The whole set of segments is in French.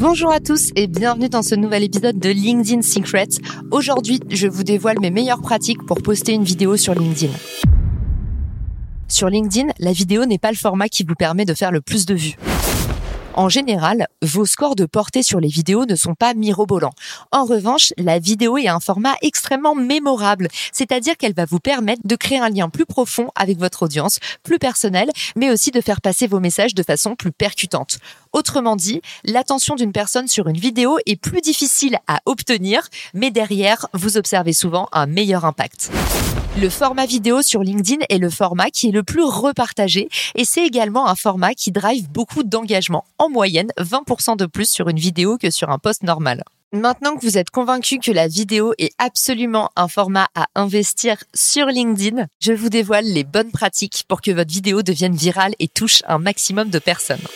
Bonjour à tous et bienvenue dans ce nouvel épisode de LinkedIn Secrets. Aujourd'hui, je vous dévoile mes meilleures pratiques pour poster une vidéo sur LinkedIn. Sur LinkedIn, la vidéo n'est pas le format qui vous permet de faire le plus de vues. En général, vos scores de portée sur les vidéos ne sont pas mirobolants. En revanche, la vidéo est un format extrêmement mémorable, c'est-à-dire qu'elle va vous permettre de créer un lien plus profond avec votre audience, plus personnel, mais aussi de faire passer vos messages de façon plus percutante. Autrement dit, l'attention d'une personne sur une vidéo est plus difficile à obtenir, mais derrière, vous observez souvent un meilleur impact. Le format vidéo sur LinkedIn est le format qui est le plus repartagé et c'est également un format qui drive beaucoup d'engagement. En moyenne, 20% de plus sur une vidéo que sur un post normal. Maintenant que vous êtes convaincu que la vidéo est absolument un format à investir sur LinkedIn, je vous dévoile les bonnes pratiques pour que votre vidéo devienne virale et touche un maximum de personnes.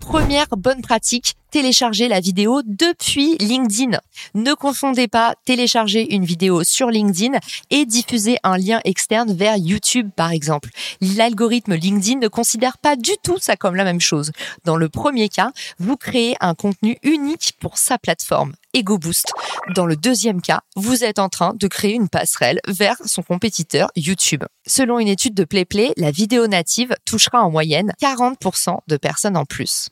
Première bonne pratique, télécharger la vidéo depuis LinkedIn. Ne confondez pas télécharger une vidéo sur LinkedIn et diffuser un lien externe vers YouTube par exemple. L'algorithme LinkedIn ne considère pas du tout ça comme la même chose. Dans le premier cas, vous créez un contenu unique pour sa plateforme. Ego Boost. Dans le deuxième cas, vous êtes en train de créer une passerelle vers son compétiteur YouTube. Selon une étude de PlayPlay, la vidéo native touchera en moyenne 40% de personnes en plus.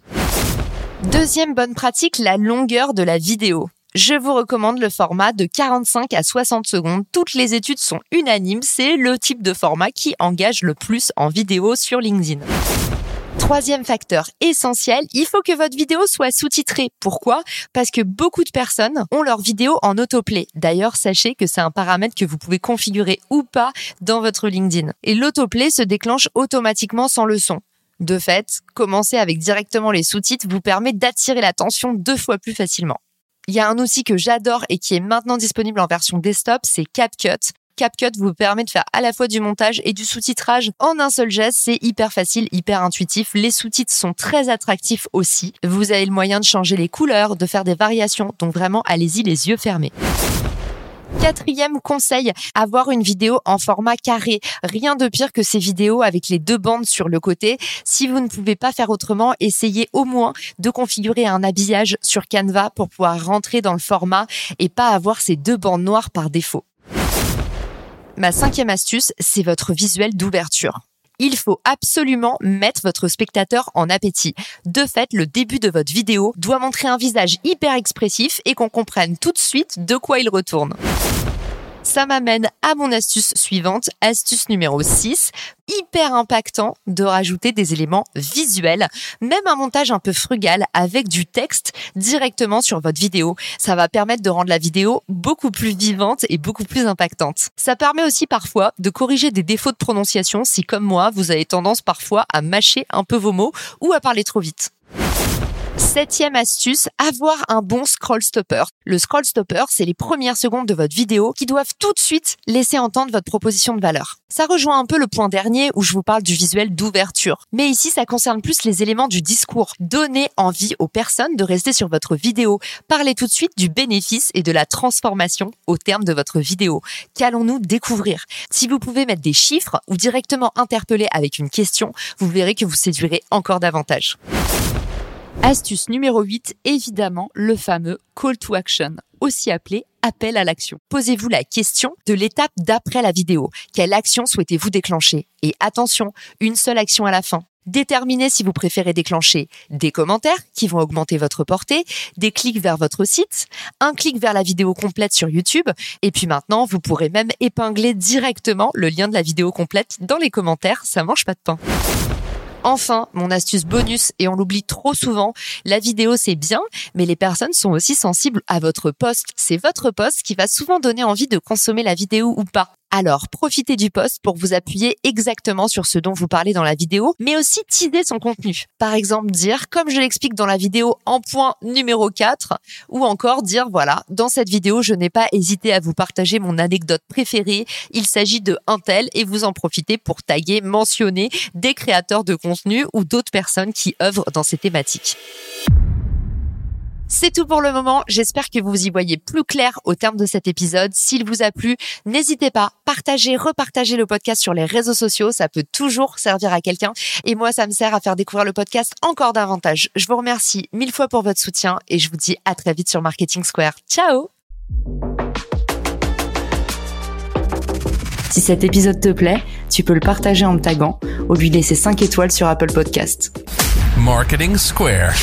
Deuxième bonne pratique, la longueur de la vidéo. Je vous recommande le format de 45 à 60 secondes. Toutes les études sont unanimes, c'est le type de format qui engage le plus en vidéo sur LinkedIn. Troisième facteur essentiel, il faut que votre vidéo soit sous-titrée. Pourquoi? Parce que beaucoup de personnes ont leur vidéo en autoplay. D'ailleurs, sachez que c'est un paramètre que vous pouvez configurer ou pas dans votre LinkedIn. Et l'autoplay se déclenche automatiquement sans le son. De fait, commencer avec directement les sous-titres vous permet d'attirer l'attention deux fois plus facilement. Il y a un outil que j'adore et qui est maintenant disponible en version desktop, c'est CapCut. CapCut vous permet de faire à la fois du montage et du sous-titrage en un seul geste. C'est hyper facile, hyper intuitif. Les sous-titres sont très attractifs aussi. Vous avez le moyen de changer les couleurs, de faire des variations. Donc vraiment, allez-y les yeux fermés. Quatrième conseil, avoir une vidéo en format carré. Rien de pire que ces vidéos avec les deux bandes sur le côté. Si vous ne pouvez pas faire autrement, essayez au moins de configurer un habillage sur Canva pour pouvoir rentrer dans le format et pas avoir ces deux bandes noires par défaut. Ma cinquième astuce, c'est votre visuel d'ouverture il faut absolument mettre votre spectateur en appétit. De fait, le début de votre vidéo doit montrer un visage hyper expressif et qu'on comprenne tout de suite de quoi il retourne. Ça m'amène à mon astuce suivante, astuce numéro 6, hyper impactant de rajouter des éléments visuels, même un montage un peu frugal avec du texte directement sur votre vidéo. Ça va permettre de rendre la vidéo beaucoup plus vivante et beaucoup plus impactante. Ça permet aussi parfois de corriger des défauts de prononciation si comme moi, vous avez tendance parfois à mâcher un peu vos mots ou à parler trop vite. Septième astuce, avoir un bon scroll stopper. Le scroll stopper, c'est les premières secondes de votre vidéo qui doivent tout de suite laisser entendre votre proposition de valeur. Ça rejoint un peu le point dernier où je vous parle du visuel d'ouverture. Mais ici, ça concerne plus les éléments du discours. Donnez envie aux personnes de rester sur votre vidéo. Parlez tout de suite du bénéfice et de la transformation au terme de votre vidéo. Qu'allons-nous découvrir? Si vous pouvez mettre des chiffres ou directement interpeller avec une question, vous verrez que vous séduirez encore davantage. Astuce numéro 8, évidemment, le fameux call to action, aussi appelé appel à l'action. Posez-vous la question de l'étape d'après la vidéo. Quelle action souhaitez-vous déclencher? Et attention, une seule action à la fin. Déterminez si vous préférez déclencher des commentaires qui vont augmenter votre portée, des clics vers votre site, un clic vers la vidéo complète sur YouTube, et puis maintenant, vous pourrez même épingler directement le lien de la vidéo complète dans les commentaires, ça mange pas de pain. Enfin, mon astuce bonus, et on l'oublie trop souvent, la vidéo c'est bien, mais les personnes sont aussi sensibles à votre poste. C'est votre poste qui va souvent donner envie de consommer la vidéo ou pas. Alors, profitez du post pour vous appuyer exactement sur ce dont vous parlez dans la vidéo, mais aussi teaser son contenu. Par exemple, dire, comme je l'explique dans la vidéo en point numéro 4, ou encore dire, voilà, dans cette vidéo, je n'ai pas hésité à vous partager mon anecdote préférée. Il s'agit de un tel et vous en profitez pour taguer, mentionner des créateurs de contenu ou d'autres personnes qui œuvrent dans ces thématiques. C'est tout pour le moment. J'espère que vous y voyez plus clair au terme de cet épisode. S'il vous a plu, n'hésitez pas, partagez, repartagez le podcast sur les réseaux sociaux. Ça peut toujours servir à quelqu'un. Et moi, ça me sert à faire découvrir le podcast encore davantage. Je vous remercie mille fois pour votre soutien et je vous dis à très vite sur Marketing Square. Ciao! Si cet épisode te plaît, tu peux le partager en me taguant ou lui laisser 5 étoiles sur Apple Podcast. Marketing Square.